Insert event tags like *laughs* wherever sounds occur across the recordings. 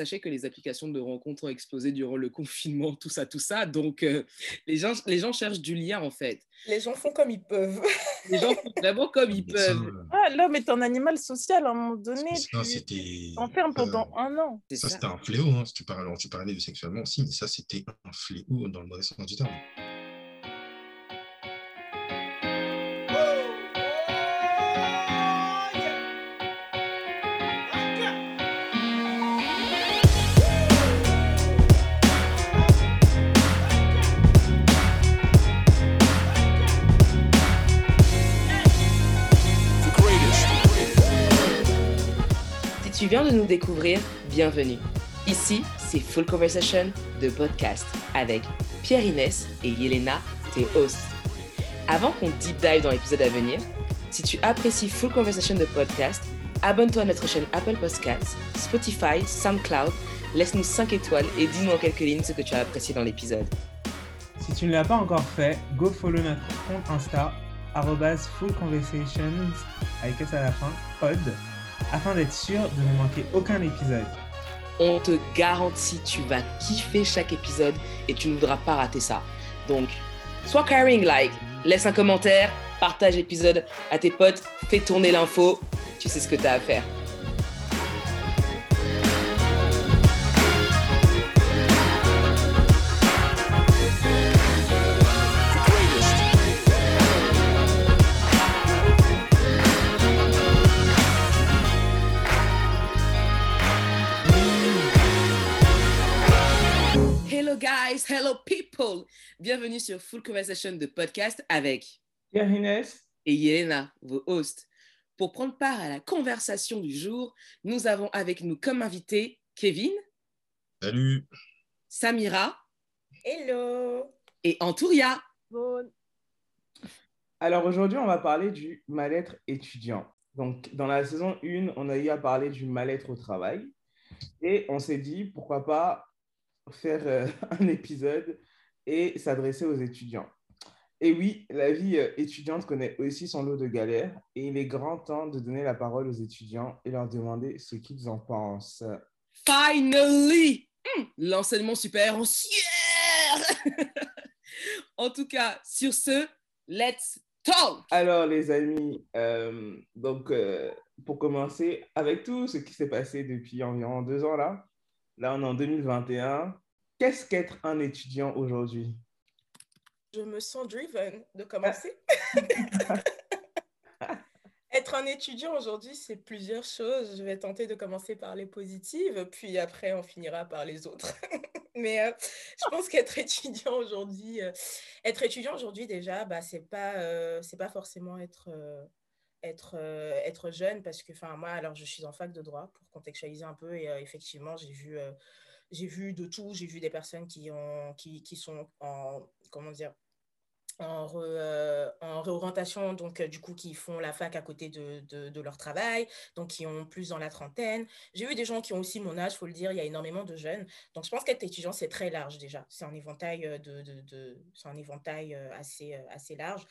sachez que les applications de rencontres ont explosé durant le confinement, tout ça, tout ça. Donc, euh, les, gens, les gens cherchent du lien, en fait. Les gens font comme ils peuvent. les gens font vraiment comme ils *laughs* peuvent. Ah, l'homme est un animal social à un moment donné. Ça, c'était. Enferme pendant un an. Ça, c'était un fléau. Hein. Tu, parlais, tu parlais de sexuellement aussi, mais ça, c'était un fléau dans le mauvais sens du terme. Viens de nous découvrir, bienvenue. Ici, c'est Full Conversation de podcast avec Pierre-Inès et Yelena, tes hosts. Avant qu'on deep dive dans l'épisode à venir, si tu apprécies Full Conversation de podcast, abonne-toi à notre chaîne Apple Podcasts, Spotify, SoundCloud, laisse-nous 5 étoiles et dis-nous en quelques lignes ce que tu as apprécié dans l'épisode. Si tu ne l'as pas encore fait, go follow notre compte Insta, full conversations, avec S à la fin, pod, afin d'être sûr de ne manquer aucun épisode. On te garantit, tu vas kiffer chaque épisode et tu ne voudras pas rater ça. Donc, sois caring, like, laisse un commentaire, partage l'épisode à tes potes, fais tourner l'info, tu sais ce que tu as à faire. People. Bienvenue sur Full Conversation de podcast avec Pierre Inès et Yelena, vos hosts. Pour prendre part à la conversation du jour, nous avons avec nous comme invité Kevin. Salut. Samira. Hello. Et Antouria. Bon. Alors aujourd'hui, on va parler du mal-être étudiant. Donc, dans la saison 1, on a eu à parler du mal-être au travail. Et on s'est dit, pourquoi pas faire euh, *laughs* un épisode et s'adresser aux étudiants. Et oui, la vie euh, étudiante connaît aussi son lot de galères et il est grand temps de donner la parole aux étudiants et leur demander ce qu'ils en pensent. Finally! Hmm, l'enseignement supérieur *laughs* en En tout cas, sur ce, let's talk! Alors, les amis, euh, donc pour commencer, avec tout ce qui s'est passé depuis environ deux ans là, Là, on est en 2021. Qu'est-ce qu'être un étudiant aujourd'hui? Je me sens driven de commencer. *laughs* Être un étudiant aujourd'hui, c'est plusieurs choses. Je vais tenter de commencer par les positives, puis après, on finira par les autres. *laughs* Mais euh, je pense qu'être étudiant aujourd'hui, euh, être étudiant aujourd'hui déjà, bah, c'est pas, euh, c'est pas forcément être être, euh, être jeune parce que, enfin, moi, alors je suis en fac de droit pour contextualiser un peu et euh, effectivement, j'ai vu, euh, j'ai vu de tout. J'ai vu des personnes qui, ont, qui, qui sont en, comment dire, euh, en, réorientation, donc du coup, qui font la fac à côté de, de, leur travail, donc qui ont plus dans la trentaine. J'ai vu des gens qui ont aussi mon âge, il faut le dire, il y a énormément de jeunes. Donc je pense qu'être étudiant, c'est très large déjà. C'est un éventail, de, de, un éventail assez, assez large.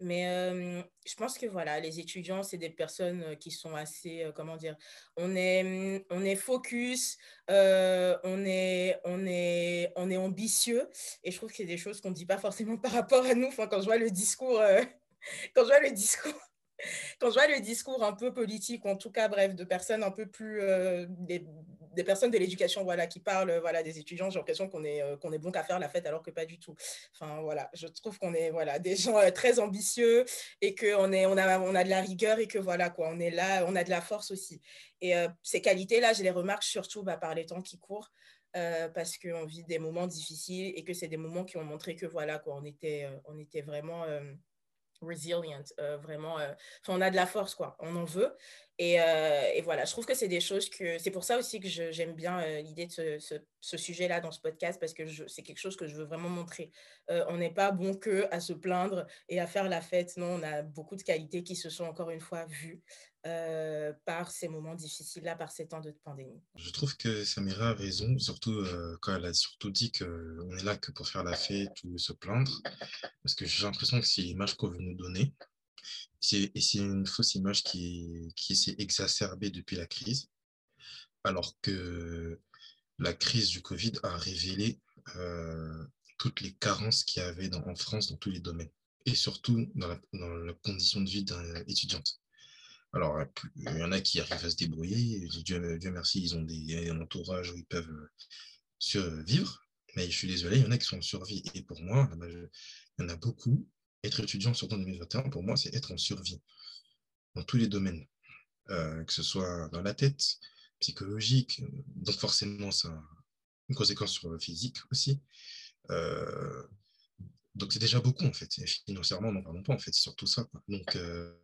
Mais je pense que voilà, les étudiants, c'est des personnes qui sont assez, comment dire, on est, on est focus, on, est, on, est, on est ambitieux. Et je trouve que c'est des choses qu'on ne dit pas forcément par rapport à nous quand je vois le discours, euh, *laughs* quand je vois le discours, *laughs* quand je vois le discours un peu politique, en tout cas, bref, de personnes un peu plus, euh, des, personnes de l'éducation, voilà, qui parlent, voilà, des étudiants, j'ai l'impression qu'on est, euh, qu'on est bon qu'à faire la fête, alors que pas du tout. Enfin, voilà, je trouve qu'on est, voilà, des *laughs* gens très ambitieux et qu'on est, on a, on a de la rigueur et que voilà, quoi, on est là, on a de la force aussi. Et ces qualités-là, je les remarque surtout bah, par les temps qui courent. Euh, parce qu'on vit des moments difficiles et que c'est des moments qui ont montré que voilà, quoi, on, était, euh, on était vraiment euh, resilient, on a de la force, quoi, on en veut. Et, et voilà, je trouve que c'est des choses que, c'est pour ça aussi que j'aime bien l'idée de ce, sujet-là dans ce podcast, parce que c'est quelque chose que je veux vraiment montrer. on n'est pas bon que à se plaindre et à faire la fête, non, on a beaucoup de qualités qui se sont encore une fois vues. Euh, par ces moments difficiles-là, par ces temps de pandémie. Je trouve que Samira a raison, surtout euh, quand elle a surtout dit qu'on est là que pour faire la fête ou se plaindre, parce que j'ai l'impression que c'est l'image qu'on veut nous donner. Et c'est une fausse image qui, qui s'est exacerbée depuis la crise, alors que la crise du Covid a révélé toutes les carences qu'il y avait en France dans tous les domaines, et surtout dans la, condition de vie étudiante. Alors, il y en a qui arrivent à se débrouiller, Dieu, Dieu merci, ils ont des, un entourage où ils peuvent survivre, mais je suis désolé, il y en a qui sont en survie. Et pour moi, il y en a beaucoup. Être étudiant, surtout en 2021, pour moi, c'est être en survie dans tous les domaines, euh, que ce soit dans la tête, psychologique, donc forcément, ça a une conséquence sur le physique aussi. Euh, donc c'est déjà beaucoup en fait. Et financièrement, n'en parlons pas en fait, c'est surtout ça. Donc euh,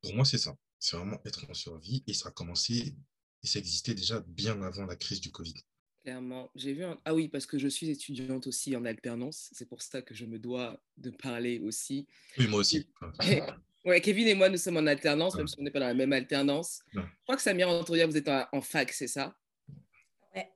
pour moi, c'est ça. C'est vraiment être en survie et ça a commencé et ça existait déjà bien avant la crise du Covid. Clairement. J'ai vu un... Ah oui, parce que je suis étudiante aussi en alternance. C'est pour ça que je me dois de parler aussi. Oui, moi aussi. *laughs* ouais, Kevin et moi, nous sommes en alternance, même si on n'est pas dans la même alternance. Je crois que Samir Antonia, vous êtes en, fac, c'est ça? Ouais.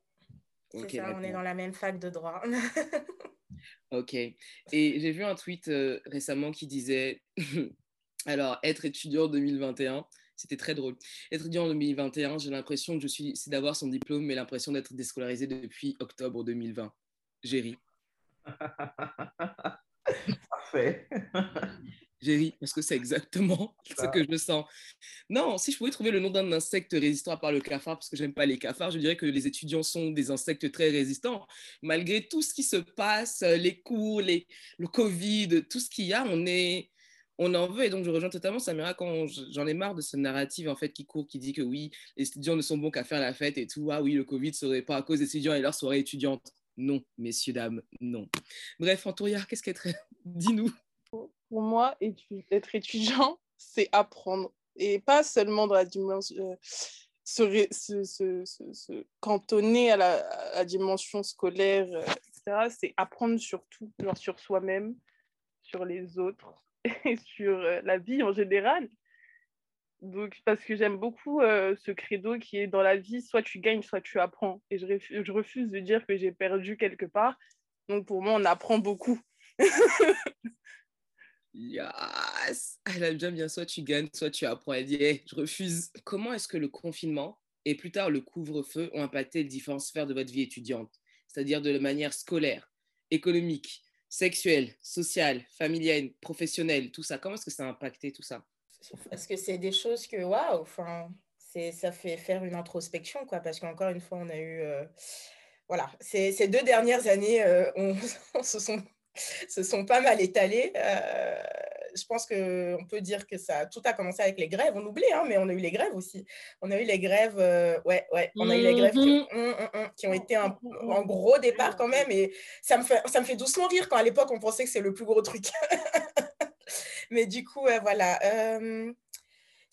C'est ça, on est dans la même fac de droit. *laughs* ok. Et j'ai vu un tweet euh, récemment qui disait *laughs* Alors, être étudiant en 2021, c'était très drôle. Être étudiant en 2021, j'ai l'impression que je suis, c'est d'avoir son diplôme, mais l'impression d'être déscolarisé depuis octobre 2020. J'ai ri. *laughs* Parfait. *laughs* J'ai ri parce que c'est exactement ce que je sens. Non, si je pouvais trouver le nom d'un insecte résistant par le cafard, parce que j'aime pas les cafards, je dirais que les étudiants sont des insectes très résistants. Malgré tout ce qui se passe, les cours, les, le Covid, tout ce qu'il y a, on est, on en veut. Et donc, je rejoins totalement Samira quand j'en ai marre de ce narratif en fait qui court, qui dit que oui, les étudiants ne sont bons qu'à faire la fête et tout. Ah oui, le Covid serait pas à cause des étudiants et leur soirée étudiante. Non, messieurs, dames, non. Bref, Antouria, qu'est-ce qu'être *laughs* Dis-nous. Pour moi, être étudiant, *laughs* c'est apprendre. Et pas seulement dans la dimension. Euh, se, se, cantonner à la, dimension scolaire, euh, etc. C'est apprendre surtout, genre sur soi-même, sur les autres *laughs* sur euh, la vie en général. Donc, parce que j'aime beaucoup euh, ce credo qui est dans la vie, soit tu gagnes, soit tu apprends. Et je, refuse, je refuse de dire que j'ai perdu quelque part. Donc, pour moi, on apprend beaucoup. yes Elle aime bien soit tu gagnes, soit tu apprends. Elle dit, je refuse. Comment est-ce que le confinement et plus tard le couvre-feu ont impacté les différentes sphères de votre vie étudiante? C'est-à-dire de manière scolaire, économique, sexuelle, sociale, familiale, professionnelle, tout ça Comment est-ce que ça a impacté tout ça? Parce que c'est des choses que, waouh, ça fait faire une introspection, quoi, parce qu'encore une fois, on a eu... Euh, voilà, ces, ces, deux dernières années, euh, on, *laughs* se, sont, se sont pas mal étalées. Euh, je pense qu'on peut dire que ça, tout a commencé avec les grèves. On oublie, hein, mais on a eu les grèves aussi. On a eu les grèves, euh, ouais, ouais, on a eu les grèves qui, mm-hmm. hum, hum, hum, qui ont été un, gros départ quand même. Et ça me fait, ça me fait doucement rire quand à l'époque on pensait que c'est le plus gros truc. *laughs* mais du coup, voilà. Euh,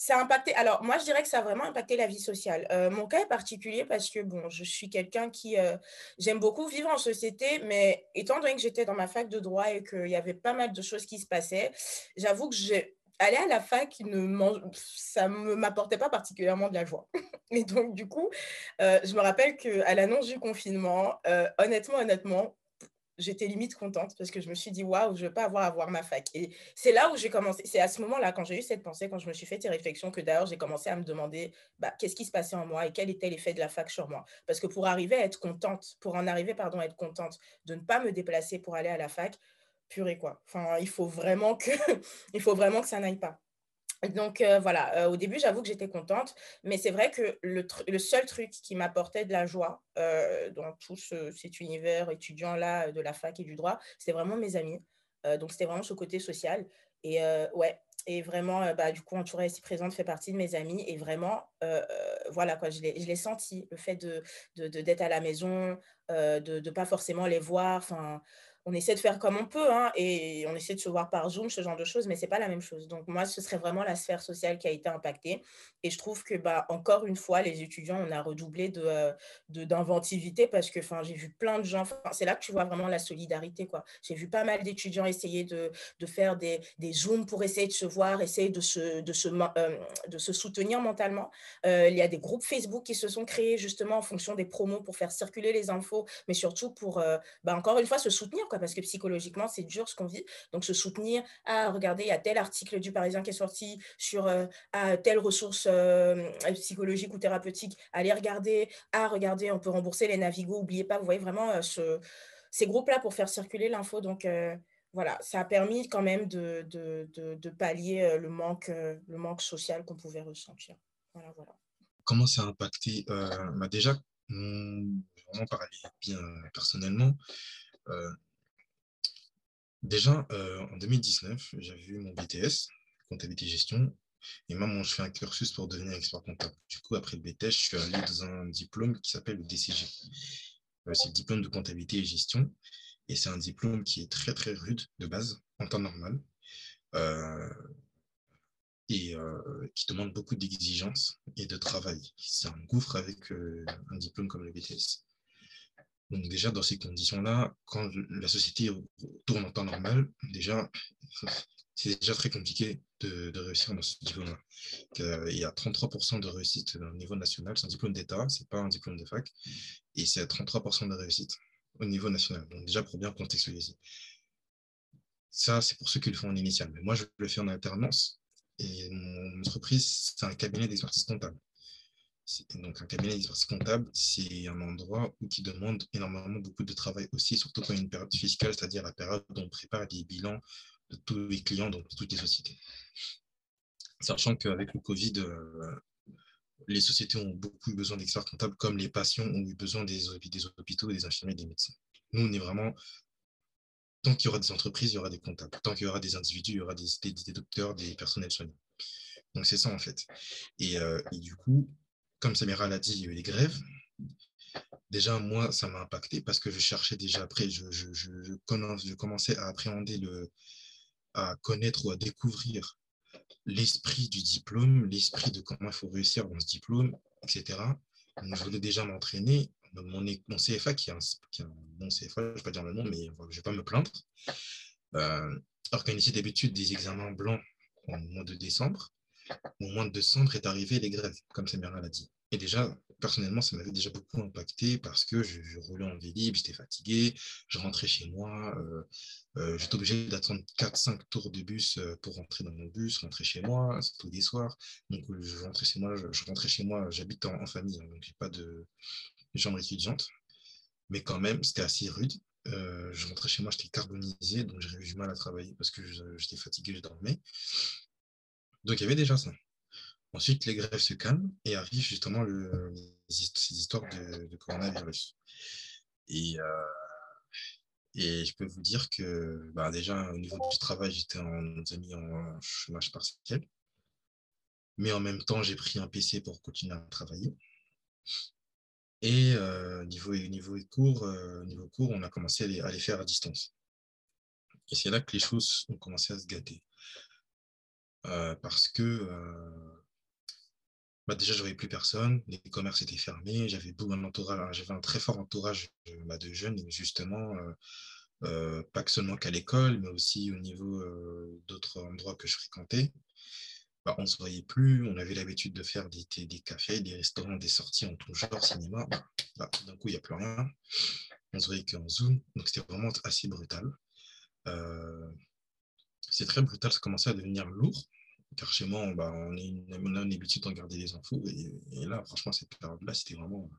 ça a impacté. Alors, moi, je dirais que ça a vraiment impacté la vie sociale. Euh, mon cas est particulier parce que, bon, je suis quelqu'un qui. Euh, j'aime beaucoup vivre en société, mais étant donné que j'étais dans ma fac de droit et qu'il y avait pas mal de choses qui se passaient, j'avoue que j'ai. Aller à la fac, ça ne m'apportait pas particulièrement de la joie. *laughs* Et donc, du coup, euh, je me rappelle qu'à l'annonce du confinement, honnêtement, honnêtement, j'étais limite contente parce que je me suis dit, waouh, je ne veux pas avoir à voir ma fac. Et c'est là où j'ai commencé, c'est à ce moment-là, quand j'ai eu cette pensée, quand je me suis fait ces réflexions, que d'ailleurs j'ai commencé à me demander bah, qu'est-ce qui se passait en moi et quel était l'effet de la fac sur moi. Parce que pour arriver à être contente, pour en arriver, pardon, à être contente de ne pas me déplacer pour aller à la fac, purée quoi. Enfin, il faut vraiment que, *laughs* il faut vraiment que ça n'aille pas. Donc euh, voilà, euh, au début, j'avoue que j'étais contente, mais c'est vrai que le, seul truc qui m'apportait de la joie euh, dans tout cet univers étudiant-là de la fac et du droit, c'était vraiment mes amis. donc c'était vraiment ce côté social. Et ouais, et vraiment, bah, du coup, Entourée ici présente fait partie de mes amis. Et vraiment, voilà, quoi, je l'ai senti, le fait d'être de, de, à la maison, de ne pas forcément les voir. Enfin, on essaie de faire comme on peut hein, et on essaie de se voir par Zoom, ce genre de choses, mais ce n'est pas la même chose. Donc, moi, ce serait vraiment la sphère sociale qui a été impactée. Et je trouve que, bah, encore une fois, les étudiants, on a redoublé euh, d'inventivité de, parce que j'ai vu plein de gens. C'est là que tu vois vraiment la solidarité. J'ai vu pas mal d'étudiants essayer de, de, faire des, des Zooms pour essayer de se voir, essayer de se, de se, euh, de se soutenir mentalement. Euh, il y a des groupes Facebook qui se sont créés justement en fonction des promos pour faire circuler les infos, mais surtout pour, bah, encore une fois, se soutenir parce que psychologiquement, c'est dur ce qu'on vit. Donc, se soutenir, à regarder, il y a tel article du Parisien qui est sorti sur à telle ressource psychologique ou thérapeutique, allez regarder, à regarder, on peut rembourser les Navigo, n'oubliez pas, vous voyez vraiment ce, ces groupes-là pour faire circuler l'info. Donc, voilà, ça a permis quand même de, pallier le manque, le manque social qu'on pouvait ressentir. Voilà, voilà. Comment ça a impacté euh, bah Déjà, vraiment parler bien personnellement. Euh, déjà, euh, en 2019, j'avais eu mon BTS, comptabilité gestion, et même je fais un cursus pour devenir expert comptable. Du coup, après le BTS, je suis allé dans un diplôme qui s'appelle le DCG. c'est le diplôme de comptabilité et gestion, et c'est un diplôme qui est très, très rude de base, en temps normal et euh, qui demande beaucoup d'exigences et de travail. C'est un gouffre avec euh, un diplôme comme le BTS. Donc déjà, dans ces conditions-là, quand la société tourne en temps normal, déjà, *laughs* c'est déjà très compliqué de, réussir dans ce diplôme-là. Il y a 33% de réussite au niveau national. C'est un diplôme d'État, ce n'est pas un diplôme de fac. Et c'est 33% de réussite au niveau national. Donc déjà, pour bien contextualiser. Ça, c'est pour ceux qui le font en initial. Mais moi, je le fais en alternance. Et mon entreprise, c'est un cabinet d'expertise comptable. Donc, un cabinet d'expertise comptable, c'est un endroit où qui demande énormément beaucoup de travail aussi, surtout quand il y a une période fiscale, c'est-à-dire la période où on prépare les bilans de tous les clients, donc de toutes les sociétés. Sachant qu'avec le Covid, euh, les sociétés ont beaucoup besoin d'experts comptables, comme les patients ont eu besoin des, des hôpitaux, des infirmiers, des médecins. Nous, on est vraiment tant qu'il y aura des entreprises, il y aura des comptables. Tant qu'il y aura des individus, il y aura des, docteurs, des personnels soignants. Donc c'est ça en fait. Euh, et, du coup, comme Samira l'a dit, il y a eu les grèves. Déjà, moi, ça m'a impacté parce que je cherchais déjà après, je, je, commençais à appréhender, à connaître ou à découvrir l'esprit du diplôme, l'esprit de comment il faut réussir dans ce diplôme, etc. Donc, je voulais déjà m'entraîner mon, mon, CFA, qui est, un, bon CFA, je ne vais pas dire le nom, mais je ne vais pas me plaindre, euh, organisait d'habitude des examens blancs au mois de décembre. Au mois de décembre est arrivé les grèves, comme Samira l'a dit. Et déjà, personnellement, ça m'avait déjà beaucoup impacté parce que je, roulais en vélib, j'étais fatigué, je rentrais chez moi, euh, euh, j'étais obligé d'attendre 4-5 tours de bus euh, pour rentrer dans mon bus, rentrer chez moi, tous les soirs. Donc, je rentrais chez moi, je, rentrais chez moi, j'habite en, famille, hein, donc j'ai pas de, chambre étudiante. Mais quand même, c'était assez rude. Je rentrais chez moi, j'étais carbonisé, donc j'avais du mal à travailler parce que j'étais fatigué, je dormais. Donc il y avait déjà ça. Ensuite, les grèves se calment et arrivent justement ces histoires de, coronavirus. Et, euh, et je peux vous dire que bah, déjà, au niveau du travail, j'étais en, en chômage partiel. Mais en même temps, j'ai pris un PC pour continuer à travailler. Et euh, niveau, niveau, cours, euh, niveau cours, on a commencé à les, faire à distance. Et c'est là que les choses ont commencé à se gâter. Euh, parce que bah déjà, je voyais plus personne, les commerces étaient fermés, j'avais un j'avais un très fort entourage bah, de jeunes, justement, pas que seulement qu'à l'école, mais aussi au niveau d'autres endroits que je fréquentais. Bah, on ne se voyait plus, on avait l'habitude de faire des, cafés, des restaurants, des sorties en tout genre, cinéma. D'un coup, il n'y a plus rien. On se voyait qu'en Zoom. Donc, c'était vraiment assez brutal. Euh, c'est très brutal, ça commençait à devenir lourd. Car chez moi, on, bah, est a une habitude de regarder les infos. Et, là, franchement, cette période-là, c'était vraiment.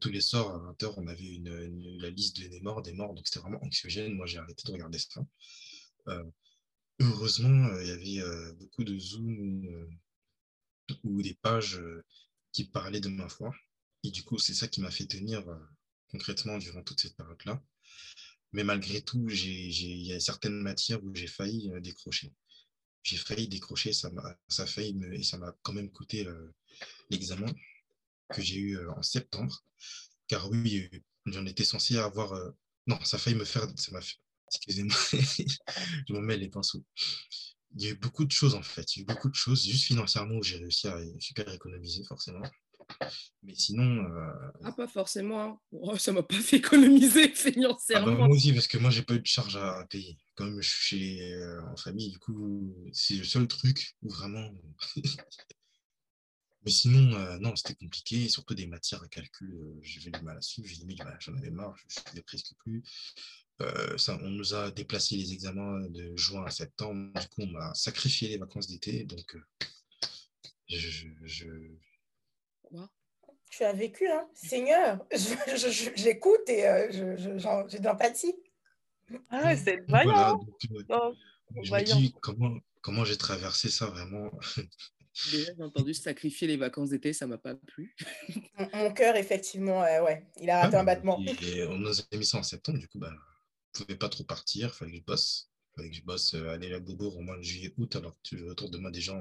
tous les soirs, à 20h, on avait la liste des morts, des morts. Donc, c'était vraiment anxiogène. Moi, j'ai arrêté de regarder ça. Euh, heureusement, euh, il y avait euh, beaucoup de Zoom euh, ou des pages qui parlaient de ma foi. Et du coup, c'est ça qui m'a fait tenir concrètement durant toute cette période-là. Mais malgré tout, il y a certaines matières où j'ai failli décrocher. J'ai failli décrocher, ça m'a failli me, et ça m'a quand même coûté l'examen que j'ai eu en septembre. Car oui, j'en étais censé avoir. non, ça a failli me faire. Ça m'a Excusez-moi, *laughs* je me mets les pinceaux. Il y a eu beaucoup de choses en fait. Il y a eu beaucoup de choses, juste financièrement, où j'ai réussi à super économiser forcément. Mais sinon. Euh, ah, pas forcément. Hein. Oh, ça m'a pas *laughs* fait économiser financièrement. Ah bah, moi aussi, parce que moi, j'ai pas eu de charge à payer. Comme je suis euh, en famille, du coup, c'est le seul truc où vraiment. *laughs* Mais sinon, euh, non, c'était compliqué, surtout des matières à calcul, euh, j'avais du mal à suivre, j'ai dit, j'en avais marre, je ne faisais presque plus. Euh, ça, on nous a déplacé les examens de juin à septembre, du coup, on m'a sacrifié les vacances d'été, donc je, je... Quoi Tu as vécu, hein Seigneur, j'écoute et j'ai de l'empathie. Ah, c'est vaillant. Voilà, je me dis comment, comment j'ai traversé ça vraiment. Déjà, j'ai entendu sacrifier les vacances d'été, ça m'a pas plu. Mon, cœur, effectivement, ouais, il a raté un battement. Et on nous a mis ça en septembre, du coup, bah, je pouvais pas trop partir, il fallait que je bosse. Que je bosse euh, aller à Bobo au mois de juillet, août, alors que autour de moi des gens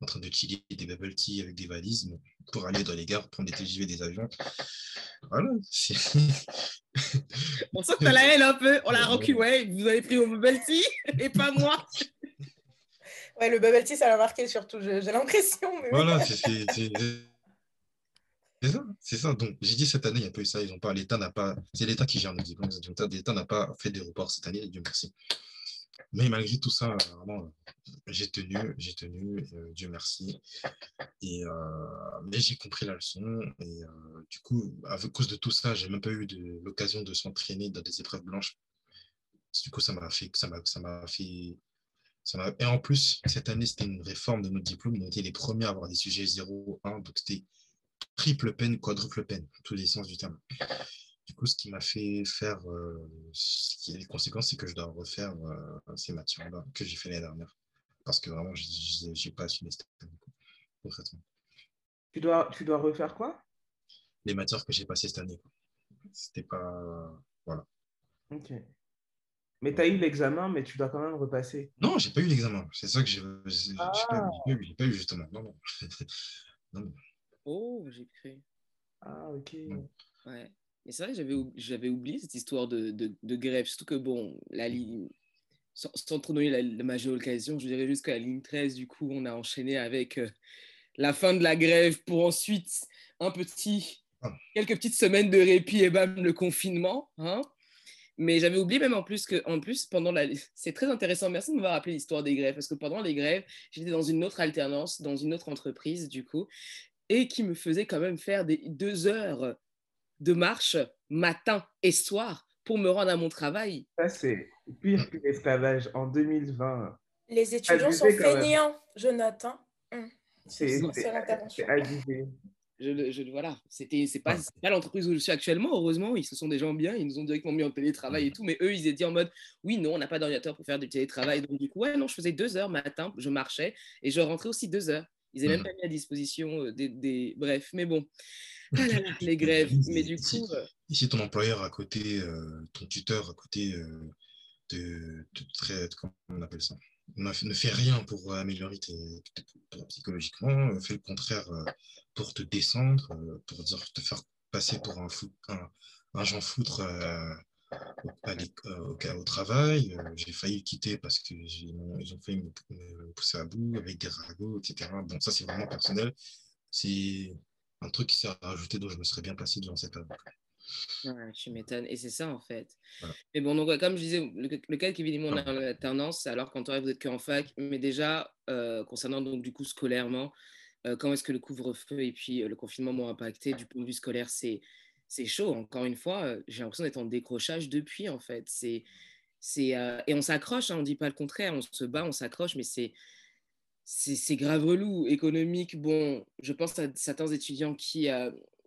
en train de chiller des bubble tea avec des valises pour aller dans les gares, prendre des TGV, des avions. Voilà. *laughs* on sent que t'as la haine un peu. On l'a recul, ouais, vous avez pris au bubble tea *laughs* et pas moi. *laughs* Ouais, le bubble tea, ça l'a marqué surtout, j'ai l'impression. Voilà, c'est ça, c'est ça. Donc, j'ai dit cette année, il n'y a pas eu ça. Ils ont pas, l'État n'a pas, c'est l'État qui gère nos diplômes. L'État n'a pas fait des reports cette année, Dieu merci. Mais malgré tout ça, vraiment, j'ai tenu, j'ai tenu, euh, Dieu merci. Et, euh, mais j'ai compris la leçon. Et euh, du coup, à cause de tout ça, j'ai même pas eu l'occasion de s'entraîner dans des épreuves blanches. Du coup, ça m'a fait, ça m'a, ça m'a fait et en plus, cette année, c'était une réforme de notre diplôme. On était les premiers à avoir des sujets 0, 1. Donc, c'était triple peine, quadruple peine, tous les sens du terme. Du coup, ce qui m'a fait faire, euh, ce qui a les conséquences, c'est que je dois refaire euh, ces matières-là que j'ai fait l'année dernière. Parce que vraiment, je n'ai pas assumé cette année, concrètement. Tu dois, tu dois refaire quoi? Les matières que j'ai passées cette année. C'était pas. Voilà. Ok. Mais tu as eu l'examen, mais tu dois quand même repasser. Non, j'ai pas eu l'examen. C'est ça que j'ai ah. pas, eu, pas eu, justement. Non, *laughs* non. non. Oh, j'ai cru. Ah, ok. Ouais. Mais c'est vrai j'avais, j'avais oublié cette histoire de, de, de, grève. Surtout que, bon, la ligne, sans, trop donner la, la majeure occasion, je dirais jusqu'à la ligne 13, du coup, on a enchaîné avec euh, la fin de la grève pour ensuite un petit, ah. quelques petites semaines de répit et bam, le confinement. Hein mais j'avais oublié même en plus que, en plus, pendant la. C'est très intéressant. Merci de m'avoir rappelé l'histoire des grèves, parce que pendant les grèves, j'étais dans une autre alternance, dans une autre entreprise, du coup, et qui me faisait quand même faire des deux heures de marche matin et soir pour me rendre à mon travail. Ça, c'est pire que l'esclavage en 2020. Les étudiants sont feignants, Jonathan. Hum. C'est abusé je, je, voilà, c'était, c'est pas, pas l'entreprise où je suis actuellement. Heureusement, ils se sont des gens bien, ils nous ont directement mis en télétravail et tout. Mais eux, ils étaient en mode, oui, non, on n'a pas d'ordinateur pour faire du télétravail. Donc, du coup, ouais, non, je faisais deux heures matin, je marchais et je rentrais aussi deux heures. Ils n'avaient même mmh. pas mis à disposition euh, des, des... Bref, mais bon. Ah *laughs* les grèves. Mais du coup. Ici, ton employeur à côté, euh, ton tuteur à côté de, de, de, comment on appelle ça ne fait rien pour améliorer tes, psychologiquement, fait le contraire euh, pour te descendre, euh, pour dire, te faire passer pour un, fou, un, un Jean Foutre euh, au, au, travail. J'ai failli quitter parce qu'ils ont failli me, pousser à bout avec des ragots, etc. Bon, ça, c'est vraiment personnel. C'est un truc qui s'est rajouté dont je me serais bien passé durant cette année. Ouais, tu m'étonnes. Et c'est ça, en fait. Mais bon, donc, comme je disais, le, cas qui évidemment, on a l'alternance, alors quand vous êtes qu'en fac. Mais déjà, euh, concernant donc, du coup, scolairement, euh, comment est-ce que le couvre-feu et puis euh, le confinement m'ont impacté? Du point de vue scolaire C'est c'est chaud. Encore une fois, j'ai l'impression d'être en décrochage depuis, en fait. C'est, c'est, et on s'accroche, hein, on ne dit pas le contraire, on se bat, on s'accroche, mais c'est, c'est, grave relou. Économique, bon, je pense à certains étudiants qui,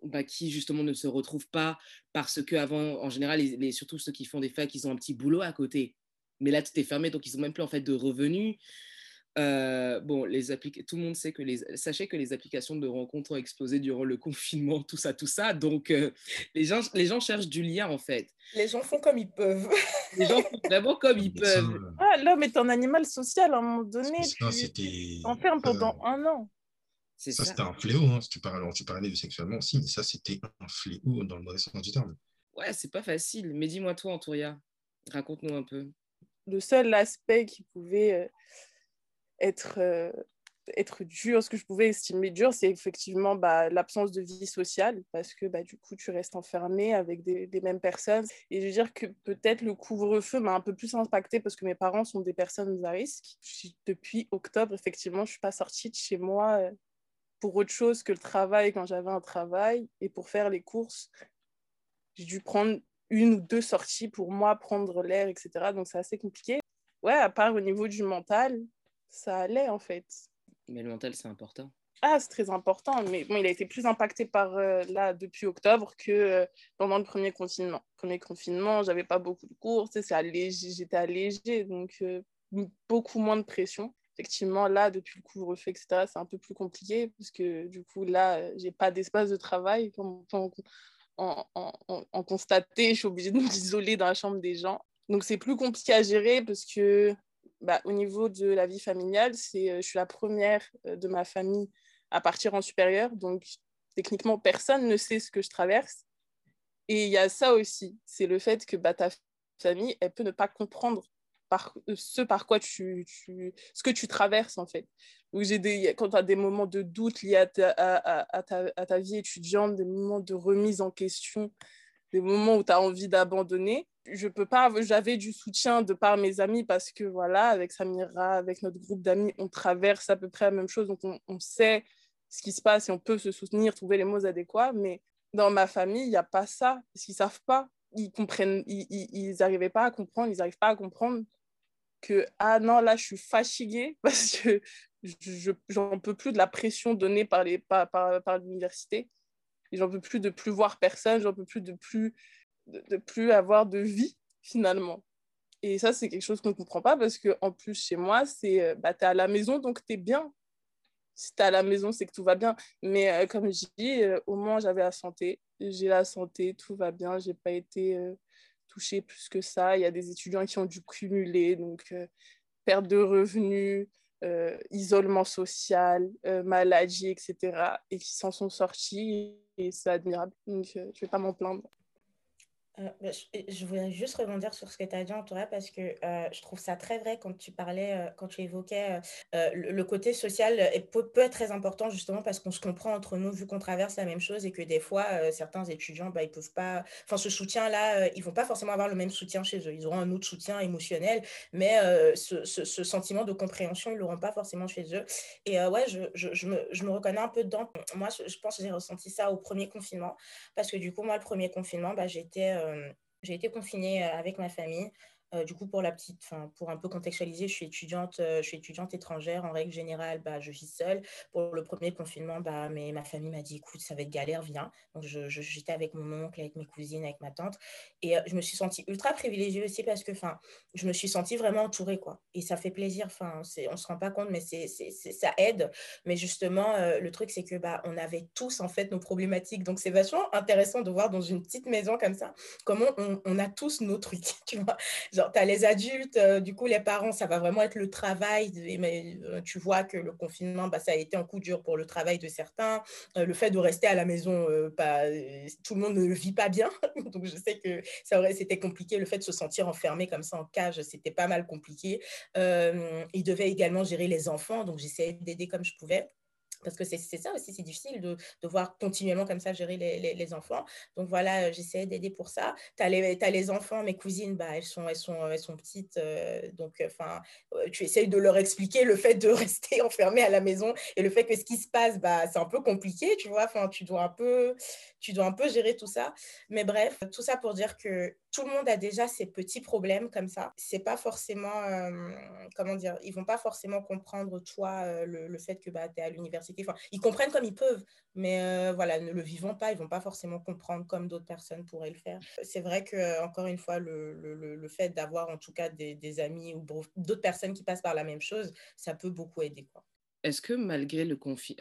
bah, qui justement ne se retrouvent pas parce qu'avant, en général, les, surtout ceux qui font des facs, ils ont un petit boulot à côté. Mais là, tout est fermé, donc ils n'ont même plus en fait de revenus. Euh, bon, les tout le monde sait que les, sachez que les applications de rencontres ont explosé durant le *laughs* confinement, tout ça, tout ça. Donc, euh, les, gens, les gens cherchent du lien, en fait. Les gens font comme ils peuvent. *laughs* les gens font vraiment comme ils peuvent. Ah, l'homme est un animal social, à un moment donné. Tu enfermes pendant un an. Ça, c'était un fléau. Hein. Tu, parlais, tu parlais de sexuellement aussi, mais ça, c'était un fléau dans le mauvais sens du terme. Ouais, c'est pas facile. Mais dis-moi, toi, Antouria, raconte-nous un peu. Le seul aspect qui pouvait euh, être, euh, être dur, ce que je pouvais estimer dur, c'est effectivement bah, l'absence de vie sociale, parce que bah, du coup, tu restes enfermé avec des, mêmes personnes. Et je veux dire que peut-être le couvre-feu m'a un peu plus impacté parce que mes parents sont des personnes à risque. Depuis octobre, effectivement, je ne suis pas sortie de chez moi. Euh, pour autre chose que le travail quand j'avais un travail. Et pour faire les courses, j'ai dû prendre une ou deux sorties pour moi, prendre l'air, etc. Donc c'est assez compliqué. Ouais, à part au niveau du mental, ça allait en fait. Mais le mental, c'est important. Ah, c'est très important, mais bon, il a été plus impacté par euh, là depuis octobre que euh, pendant le premier confinement. Premier confinement, j'avais pas beaucoup de cours, c'est allégé, j'étais allégée, donc euh, beaucoup moins de pression. Effectivement, là, depuis le couvre-feu, etc., c'est un peu plus compliqué parce que du coup, là, j'ai pas d'espace de travail. Comme en, en, en, constater, je suis obligée de *laughs* m'isoler dans la chambre des gens. Donc, c'est plus compliqué à gérer parce que bah, au niveau de la vie familiale, c'est, je suis la première de ma famille à partir en supérieur. Donc, techniquement, personne ne sait ce que je traverse. Et il y a ça aussi, c'est le fait que bah, ta famille, elle peut ne pas comprendre par, euh, ce par quoi tu, tu, ce que tu traverses, en fait. Où j'ai des, quand tu as des moments de doute liés à ta, à, à ta, vie étudiante, des moments de remise en question, des moments où tu as envie d'abandonner, je peux pas, j'avais du soutien de par mes amis parce que voilà, avec Samira, avec notre groupe d'amis, on traverse à peu près la même chose, donc on, on sait ce qui se passe et on peut se soutenir, trouver les mots adéquats. Mais dans ma famille, il n'y a pas ça, parce qu'ils ne savent pas. Ils comprennent, ils n'arrivaient pas à comprendre, ils n'arrivent pas à comprendre que, ah non, là, je suis fatiguée *laughs* parce que je j'en peux plus de la pression donnée par, les, par, par, par l'université. J'en peux plus de plus voir personne, j'en peux plus de plus, de, plus avoir de vie, finalement. Et ça, c'est quelque chose qu'on ne comprend pas parce qu'en plus, chez moi, c'est euh, bah, tu es à la maison, donc tu es bien si tu es à la maison, c'est que tout va bien. Mais euh, comme je dis, euh, au moins, j'avais la santé. J'ai la santé, tout va bien. Je n'ai pas été touchée plus que ça. Il y a des étudiants qui ont dû cumuler, donc perte de revenus, isolement social, maladie, etc. Et qui s'en sont sortis. Et c'est admirable. Donc, je ne vais pas m'en plaindre. Euh, bah, je, voudrais juste rebondir sur ce que tu as dit, Antoine, parce que euh, je trouve ça très vrai quand tu parlais, euh, quand tu évoquais le, côté social peut, peut, être très important justement parce qu'on se comprend entre nous vu qu'on traverse la même chose et que des fois, certains étudiants, bah, ils peuvent pas, enfin, ce soutien-là, ils vont pas forcément avoir le même soutien chez eux. Ils auront un autre soutien émotionnel, mais ce, sentiment de compréhension, ils l'auront pas forcément chez eux. Et ouais, je, je, je, me, je, me, reconnais un peu dedans. Moi, je, pense que j'ai ressenti ça au premier confinement parce que du coup, moi, le premier confinement, bah, j'étais j'ai été confinée euh, avec ma famille. Euh, du coup, pour la petite, pour un peu contextualiser, je suis étudiante, euh, je suis étudiante étrangère. En règle générale, bah, je vis seule. Pour le premier confinement, bah, mais ma famille m'a dit, écoute, ça va être galère, viens. Donc, j'étais je, avec mon oncle, avec mes cousines, avec ma tante. Et euh, je me suis sentie ultra privilégiée aussi parce que, enfin, je me suis sentie vraiment entourée, quoi. Et ça fait plaisir. Enfin, on se rend pas compte, mais c'est, ça aide. Mais justement, le truc, c'est que, bah, on avait tous en fait nos problématiques. Donc, c'est vachement intéressant de voir dans une petite maison comme ça comment on, on a tous nos trucs, *laughs* tu vois tu as les adultes, euh, du coup, les parents, ça va vraiment être le travail. Mais euh, tu vois que le confinement, bah, ça a été un coup dur pour le travail de certains. Euh, le fait de rester à la maison, tout le monde ne le vit pas bien. *laughs* Donc, je sais que c'était compliqué. Le fait de se sentir enfermé comme ça en cage, c'était pas mal compliqué. il devait également gérer les enfants. Donc, j'essayais d'aider comme je pouvais parce que c'est ça aussi, c'est difficile de, voir continuellement comme ça gérer les, enfants. Donc voilà, euh, j'essaie d'aider pour ça. Tu as, les enfants, mes cousines, bah, elles, sont, elles, sont, elles sont petites. Euh, donc, enfin, euh, tu essayes de leur expliquer le fait de *laughs* rester enfermé à la maison et le fait que ce qui se passe, bah, c'est un peu compliqué, tu vois. Enfin, tu dois un peu, tu dois un peu gérer tout ça. Mais bref, tout ça pour dire que tout le monde a déjà ses petits problèmes comme ça. C'est pas forcément, comment dire, ils vont pas forcément comprendre toi le, le, fait que bah, tu es à l'université. Enfin, ils comprennent comme ils peuvent, mais voilà, ne le vivant pas, ils vont pas forcément comprendre comme d'autres personnes pourraient le faire. C'est vrai que encore une fois, le, le, le fait d'avoir en tout cas des, amis ou d'autres personnes qui passent par la même chose, ça peut beaucoup aider. Est-ce que malgré le conflit,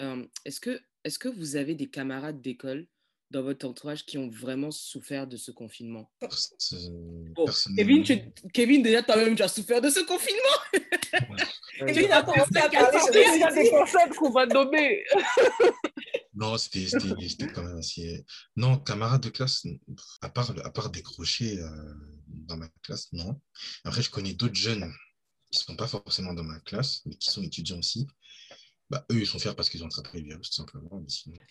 est-ce que, est que vous avez des camarades d'école dans votre entourage qui ont vraiment souffert de ce confinement? Oh, Kevin, tu... Kevin, déjà toi-même, tu as souffert de ce confinement. *laughs* Kevin a commencé à parler. de des concepts qu'on va nommer? *laughs* non, c'était quand même assez... Non, camarades de classe, à part, à part décrocher euh, dans ma classe, non. Après, je connais d'autres jeunes qui ne sont pas forcément dans ma classe, mais qui sont étudiants aussi, bah, eux, ils sont fiers parce qu'ils ont attrapé le virus, tout simplement.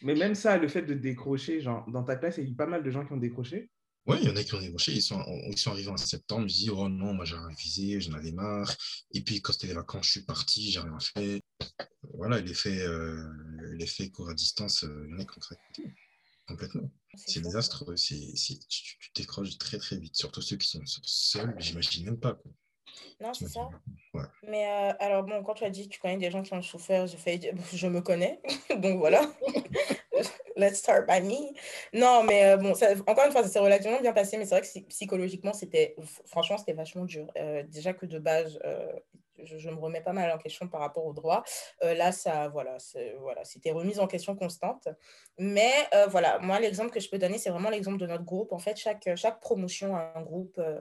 Mais, même ça, le fait de décrocher, genre, dans ta classe, il y a pas mal de gens qui ont décroché? Oui, il y en a qui ont décroché. Ils sont, ils sont arrivés en septembre, ils se disent Oh non, moi j'ai révisé, j'en avais marre. Et puis, quand c'était les vacances, je suis parti, j'ai rien fait. Voilà, l'effet, euh, l'effet cours à distance, euh, il y en a qui complètement. C'est désastreux. C'est, tu, tu décroches très très vite, surtout ceux qui sont seuls, j'imagine même pas. Quoi. Non, c'est ça. Mais euh, alors, bon, quand tu as dit que tu connais des gens qui ont souffert, je, fais, *laughs* je me connais. *laughs* Donc voilà. *laughs* Let's start by me. Non, mais euh, bon, encore une fois, ça s'est relativement bien passé, mais c'est vrai que psychologiquement, c'était, franchement, c'était vachement dur. Euh, déjà que de base, je, me remets pas mal en question par rapport au droit. Euh, là, ça, voilà, voilà, c'était remise en question constante. Mais euh, voilà, moi, l'exemple que je peux donner, c'est vraiment l'exemple de notre groupe. En fait, chaque, chaque promotion a un groupe, euh,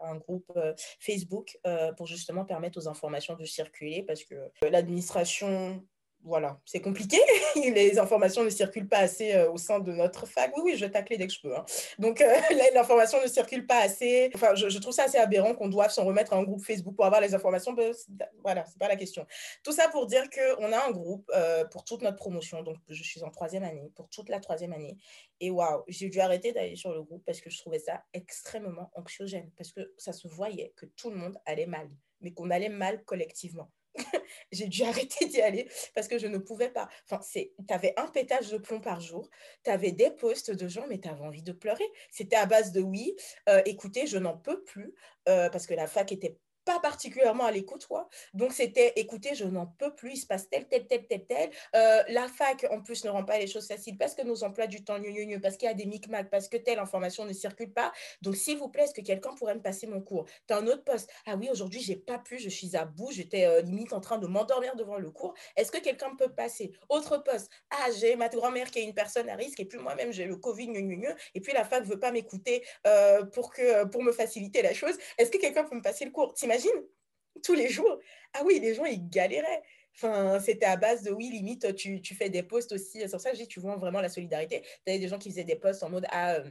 un groupe Facebook pour justement permettre aux informations de circuler parce que l'administration voilà, c'est compliqué. *laughs* les informations ne circulent pas assez euh, au sein de notre fac. Oui, oui, je tacler dès que je peux. Hein. Donc, euh, *laughs* l'information ne circule pas assez. Enfin, je, trouve ça assez aberrant qu'on doive s'en remettre à un groupe Facebook pour avoir les informations. Ben, voilà, c'est pas la question. Tout ça pour dire qu'on a un groupe euh, pour toute notre promotion. Donc, je suis en troisième année, pour toute la troisième année. Et waouh, j'ai dû arrêter d'aller sur le groupe parce que je trouvais ça extrêmement anxiogène. Parce que ça se voyait que tout le monde allait mal, mais qu'on allait mal collectivement. *laughs* j'ai dû arrêter d'y aller parce que je ne pouvais pas. Enfin, tu avais un pétage de plomb par jour, tu avais des posts de gens, mais tu avais envie de pleurer. C'était à base de oui, euh, écoutez, je n'en peux plus euh, parce que la fac était pas particulièrement à l'écoute, quoi. Donc, c'était, écoutez, je n'en peux plus, il se passe tel, tel, tel, tel, tel. Euh, la fac, en plus, ne rend pas les choses faciles parce que nos emplois du temps, parce qu'il y a des micmacs, parce que telle information ne circule pas. Donc, s'il vous plaît, est-ce que quelqu'un pourrait me passer mon cours? Tu as un autre poste. Ah oui, aujourd'hui, j'ai pas pu, je suis à bout, j'étais euh, limite en train de m'endormir devant le cours. Est-ce que quelqu'un peut passer? Autre poste. Ah, j'ai ma grand-mère qui est une personne à risque et puis moi-même, j'ai le Covid, et puis la fac veut pas m'écouter euh, pour, que, pour me faciliter la chose. Est-ce que quelqu'un peut me passer le cours? T'imagines tous les jours. Ah oui, les gens, ils galéraient. Enfin, c'était à base de oui, limite, tu, tu fais des posts aussi. Sur ça, je dis, tu vois vraiment la solidarité. Tu avais des gens qui faisaient des posts en mode ah, euh,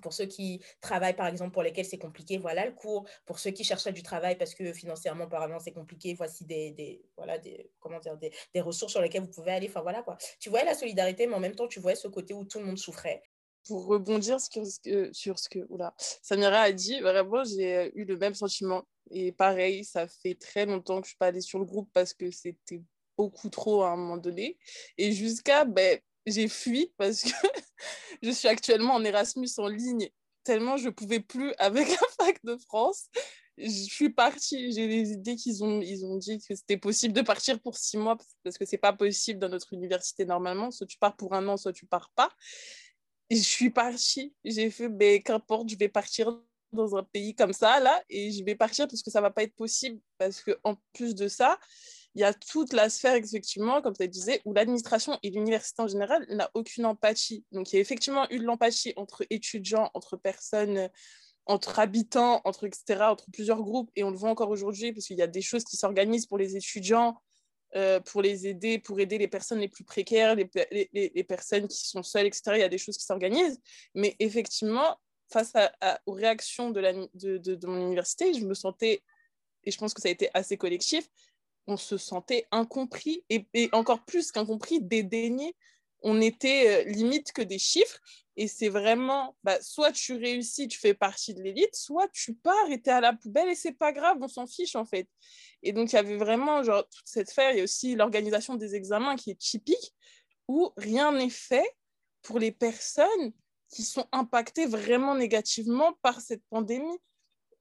pour ceux qui travaillent, par exemple, pour lesquels c'est compliqué, voilà le cours. Pour ceux qui cherchaient du travail parce que financièrement, apparemment, c'est compliqué, voici des, des, voilà, des, comment dire, des, des, ressources sur lesquelles vous pouvez aller. Enfin, voilà quoi. Tu voyais la solidarité, mais en même temps, tu voyais ce côté où tout le monde souffrait pour rebondir sur ce que, sur ce que oula, Samira a dit, vraiment, j'ai eu le même sentiment. Et pareil, ça fait très longtemps que je ne suis pas allée sur le groupe parce que c'était beaucoup trop à un moment donné. Et jusqu'à, ben, j'ai fui parce que *laughs* je suis actuellement en Erasmus en ligne, tellement je ne pouvais plus avec la fac de France. Je suis partie, j'ai des idées qu'ils ont, ils ont dit que c'était possible de partir pour six mois parce que ce n'est pas possible dans notre université normalement. Soit tu pars pour un an, soit tu pars pas je suis partie. J'ai fait, ben, qu'importe, je vais partir dans un pays comme ça, là, et je vais partir parce que ça ne va pas être possible. Parce qu'en plus de ça, il y a toute la sphère, effectivement, comme tu disais, où l'administration et l'université en général n'a aucune empathie. Donc, il y a effectivement eu de l'empathie entre étudiants, entre personnes, entre habitants, entre etc., entre plusieurs groupes. Et on le voit encore aujourd'hui parce qu'il y a des choses qui s'organisent pour les étudiants, euh, pour les aider, pour aider les personnes les plus précaires, les, les, les, personnes qui sont seules, etc. Il y a des choses qui s'organisent. Mais effectivement, face aux réactions de, mon université, je me sentais, et je pense que ça a été assez collectif, on se sentait incompris et, encore plus qu'incompris, dédaigné. On était euh, limite que des chiffres. Et c'est vraiment, bah, soit tu réussis, tu fais partie de l'élite, soit tu pars et tu es à la poubelle et c'est pas grave, on s'en fiche en fait. Et donc, il y avait vraiment genre, toute cette sphère. Il y a aussi l'organisation des examens qui est typique, où rien n'est fait pour les personnes qui sont impactées vraiment négativement par cette pandémie.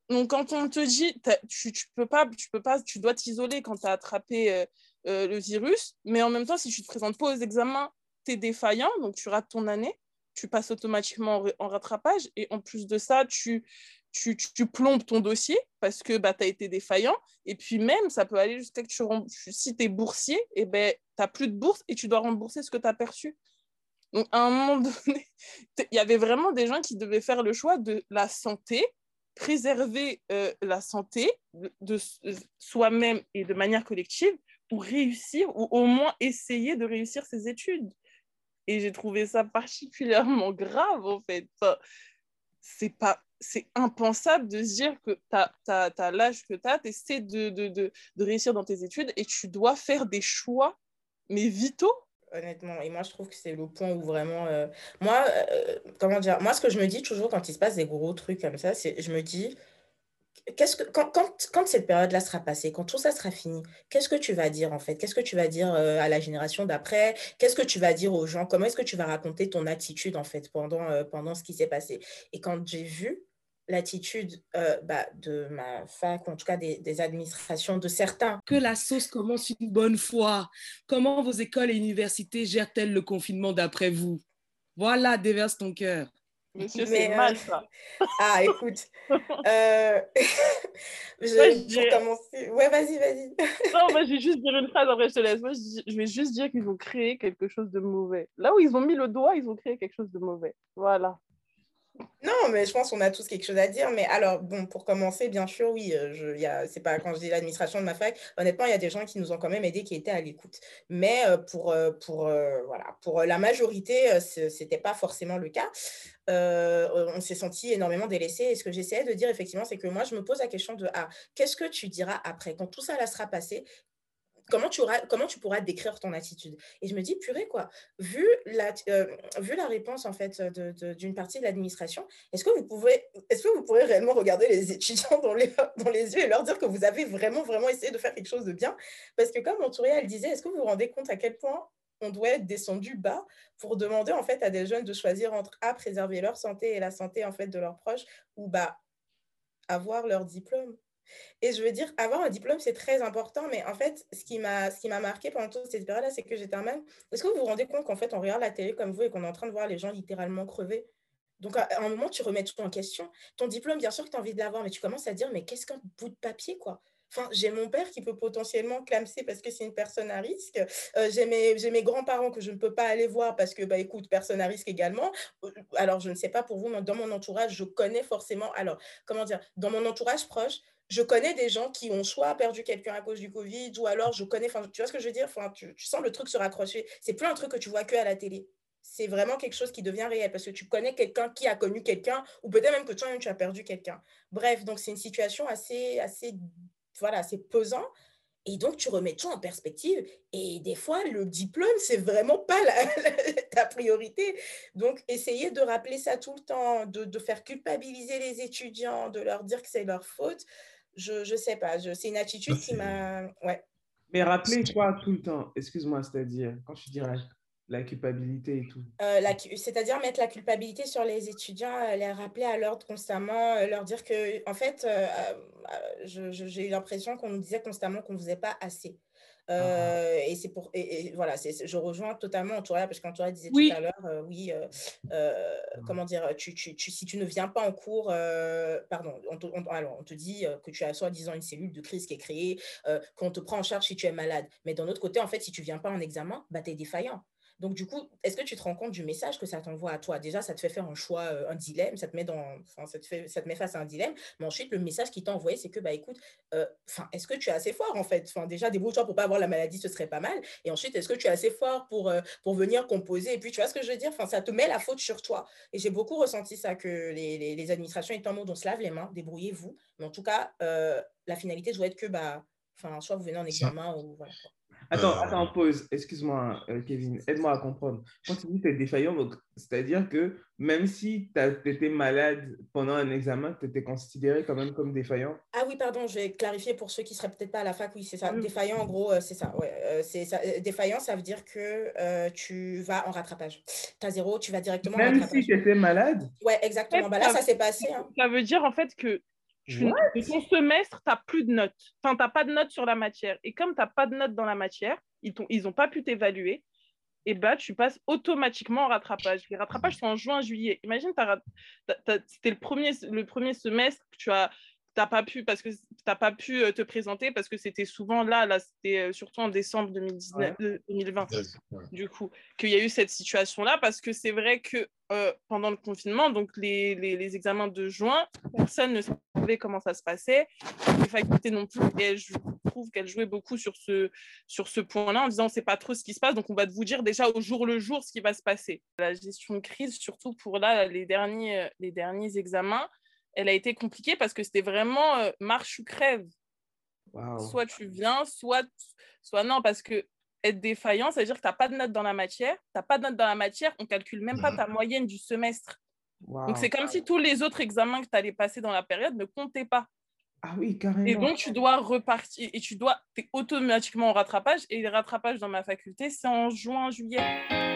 Donc, quand on te dit, tu, tu, peux pas, tu peux pas, tu dois t'isoler quand tu as attrapé euh, euh, le virus, mais en même temps, si tu te présentes pas aux examens, tu es défaillant, donc tu rates ton année tu passes automatiquement en, rattrapage et en plus de ça, tu, plombes ton dossier parce que bah, tu as été défaillant. Et puis même, ça peut aller jusqu'à que tu, si tu es boursier, ben, tu n'as plus de bourse et tu dois rembourser ce que tu as perçu. Donc à un moment *laughs* donné, il y avait vraiment des gens qui devaient faire le choix de la santé, préserver euh, la santé de, soi-même et de manière collective pour réussir ou au moins essayer de réussir ses études. Et j'ai trouvé ça particulièrement grave, en fait. c'est pas c'est impensable de se dire que tu as, l'âge que tu as, tu essaies de, de, de, de, réussir dans tes études et tu dois faire des choix, mais vitaux. Honnêtement, et moi je trouve que c'est le point où vraiment. Euh, moi, euh, comment dire Moi, ce que je me dis toujours quand il se passe des gros trucs comme ça, c'est je me dis qu'est-ce que, quand, quand, quand cette période-là sera passée, quand tout ça sera fini, qu'est-ce que tu vas dire en fait? Qu'est-ce que tu vas dire euh, à la génération d'après? Qu'est-ce que tu vas dire aux gens? Comment est-ce que tu vas raconter ton attitude en fait pendant, pendant ce qui s'est passé? Et quand j'ai vu l'attitude euh, bah, de ma fac, en tout cas des, des, administrations, de certains. Que la sauce commence une bonne fois. Comment vos écoles et universités gèrent-elles le confinement d'après vous? Voilà, déverse ton cœur. Monsieur, c'est mal ça. *laughs* Ah, écoute. euh... *laughs* je, pour commencer. Ouais, vas-y, vas-y. *laughs* non, moi, je vais juste dire une phrase, après je te laisse. Moi, je vais juste dire qu'ils ont créé quelque chose de mauvais. Là où ils ont mis le doigt, ils ont créé quelque chose de mauvais. Voilà. Non, mais je pense qu'on a tous quelque chose à dire. Mais alors, bon, pour commencer, bien sûr, oui, je, y a, c'est pas quand je dis l'administration de ma fac, honnêtement, il y a des gens qui nous ont quand même aidés, qui étaient à l'écoute. Mais pour, pour, voilà, pour la majorité, c'était pas forcément le cas. Euh, on s'est senti énormément délaissé. Et ce que j'essayais de dire, effectivement, c'est que moi, je me pose la question de ah, qu'est-ce que tu diras après? Quand tout ça là sera passé, comment tu, pourras décrire ton attitude? Et je me dis, purée, quoi, vu la, euh, réponse, en fait, d'une partie de l'administration, est-ce que, vous est-ce que vous pourrez réellement regarder les étudiants dans les, *laughs* dans les yeux et leur dire que vous avez vraiment, vraiment essayé de faire quelque chose de bien? Parce que comme Montourial elle disait, est-ce que vous vous rendez compte à quel point on doit être descendu bas pour demander en fait à des jeunes de choisir entre A, préserver leur santé et la santé en fait de leurs proches ou bah avoir leur diplôme? Et je veux dire, avoir un diplôme, c'est très important, mais en fait, ce qui m'a, ce marqué pendant toute cette période-là, c'est que j'étais un même. Est-ce que vous vous rendez compte qu'en fait, on regarde la télé comme vous et qu'on est en train de voir les gens littéralement crever? Donc, à un moment, tu remets tout en question. Ton diplôme, bien sûr que tu as envie de l'avoir, mais tu commences à dire, mais qu'est-ce qu'un bout de papier, quoi? J'ai mon père qui peut potentiellement clamser parce que c'est une personne à risque. Euh, j'ai mes, mes grands-parents que je ne peux pas aller voir parce que, bah, écoute, personne à risque également. Euh, alors, je ne sais pas pour vous, mais dans mon entourage, je connais forcément. Alors, comment dire Dans mon entourage proche, je connais des gens qui ont soit perdu quelqu'un à cause du Covid, ou alors je connais, enfin, tu vois ce que je veux dire? Enfin, tu, tu sens le truc se raccrocher. C'est plus un truc que tu vois que à la télé c'est vraiment quelque chose qui devient réel parce que tu connais quelqu'un qui a connu quelqu'un ou peut-être même que toi-même tu as perdu quelqu'un. Bref, donc c'est une situation assez, assez voilà, c'est pesant. Et donc, tu remets tout en perspective. Et des fois, le diplôme, c'est vraiment pas *laughs* ta priorité. Donc, essayer de rappeler ça tout le temps, de, faire culpabiliser les étudiants, de leur dire que c'est leur faute, je ne sais pas. C'est une attitude qui m'a... Ouais. Mais rappeler quoi tout le temps? Excuse-moi, c'est-à-dire, quand je dirais la culpabilité et tout. Euh, C'est-à-dire mettre la culpabilité sur les étudiants, euh, les rappeler à l'ordre constamment, euh, leur dire que, en fait, euh, j'ai eu l'impression qu'on nous disait constamment qu'on ne faisait pas assez. Ah. et c'est pour et, voilà c'est je rejoins totalement Antoria parce qu'Antoria disait tout à l'heure oui comment dire tu, tu, tu, si tu ne viens pas en cours pardon on te, alors on te dit que tu as soi-disant une cellule de crise qui est créée qu'on te prend en charge si tu es malade mais d'un autre côté en fait si tu viens pas en examen bah tu es défaillant donc, du coup, est-ce que tu te rends compte du message que ça t'envoie à toi? Déjà, ça te fait faire un choix, euh, un dilemme, ça te, met dans, ça, te fait, ça te met face à un dilemme. Mais ensuite, le message qui t'a envoyé, c'est que, bah, écoute, euh, est-ce que tu es assez fort, en fait? Enfin, Déjà, débrouille-toi pour pas avoir la maladie, ce serait pas mal. Et ensuite, est-ce que tu es assez fort pour, euh, pour venir composer? Et puis, tu vois ce que je veux dire? Enfin, Ça te met la faute sur toi. Et j'ai beaucoup ressenti ça, que les, les, les administrations étant en mode on se lave les mains, débrouillez-vous. Mais en tout cas, la finalité doit être que, bah, soit vous venez en examen ou voilà. Attends, euh, attends, pause. Excuse-moi, euh, Kevin. Aide-moi à comprendre. Quand tu dis que tu es défaillant, c'est-à-dire que même si tu étais malade pendant un examen, tu étais considéré quand même comme défaillant Ah oui, pardon, je vais clarifier pour ceux qui ne seraient peut-être pas à la fac. Oui, c'est ça. Défaillant, en gros, euh, c'est ça. Ouais, c'est ça. Défaillant, ça veut dire que tu vas en rattrapage. Tu as zéro, tu vas directement même en rattrapage. Même si tu étais malade? Ouais, exactement. Bah, là, ça s'est passé. Hein. Ça veut dire en fait que de ton semestre, tu n'as plus de notes. Enfin, tu n'as pas de notes sur la matière. Et comme tu n'as pas de notes dans la matière, ils n'ont pas pu t'évaluer, et bah, tu passes automatiquement en rattrapage. Les rattrapages sont en juin, juillet. Imagine, c'était le premier, le premier semestre que tu as t'as pas pu parce que t'as pas pu euh, te présenter parce que c'était souvent là là c'était euh, surtout en décembre 2019 2020 du coup qu'il y a eu cette situation là parce que c'est vrai que euh, pendant le confinement donc les, les, les, examens de juin personne ne savait comment ça se passait. Les facultés non plus et je trouve qu'elle jouait beaucoup sur ce sur ce point là en disant on sait pas trop ce qui se passe donc on va vous dire déjà au jour le jour ce qui va se passer. La gestion de crise surtout pour là les derniers les derniers examens elle a été compliquée parce que c'était vraiment euh, marche ou crève. Soit tu viens, soit, soit non, parce que être défaillant, ça veut dire que tu n'as pas de notes dans la matière. Tu n'as pas de notes dans la matière, on ne calcule même pas ta moyenne du semestre. Donc, c'est comme si tous les autres examens que tu allais passer dans la période ne comptaient pas. Ah oui, carrément. Et donc, tu dois repartir et tu dois, es automatiquement en rattrapage. Et les rattrapages dans ma faculté, c'est en juin, juillet.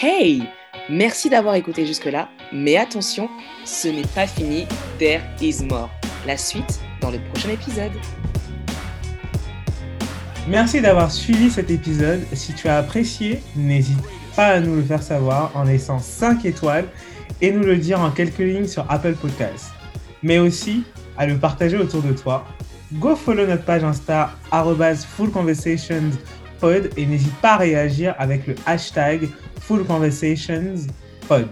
Hey Merci d'avoir écouté jusque-là, mais attention, ce n'est pas fini, there is more. La suite dans le prochain épisode. Merci d'avoir suivi cet épisode. Si tu as apprécié, n'hésite pas à nous le faire savoir en laissant 5 étoiles et nous le dire en quelques lignes sur Apple Podcasts. Mais aussi à le partager autour de toi. Go follow notre page Insta et n'hésite pas à réagir avec le hashtag fullconversationspod.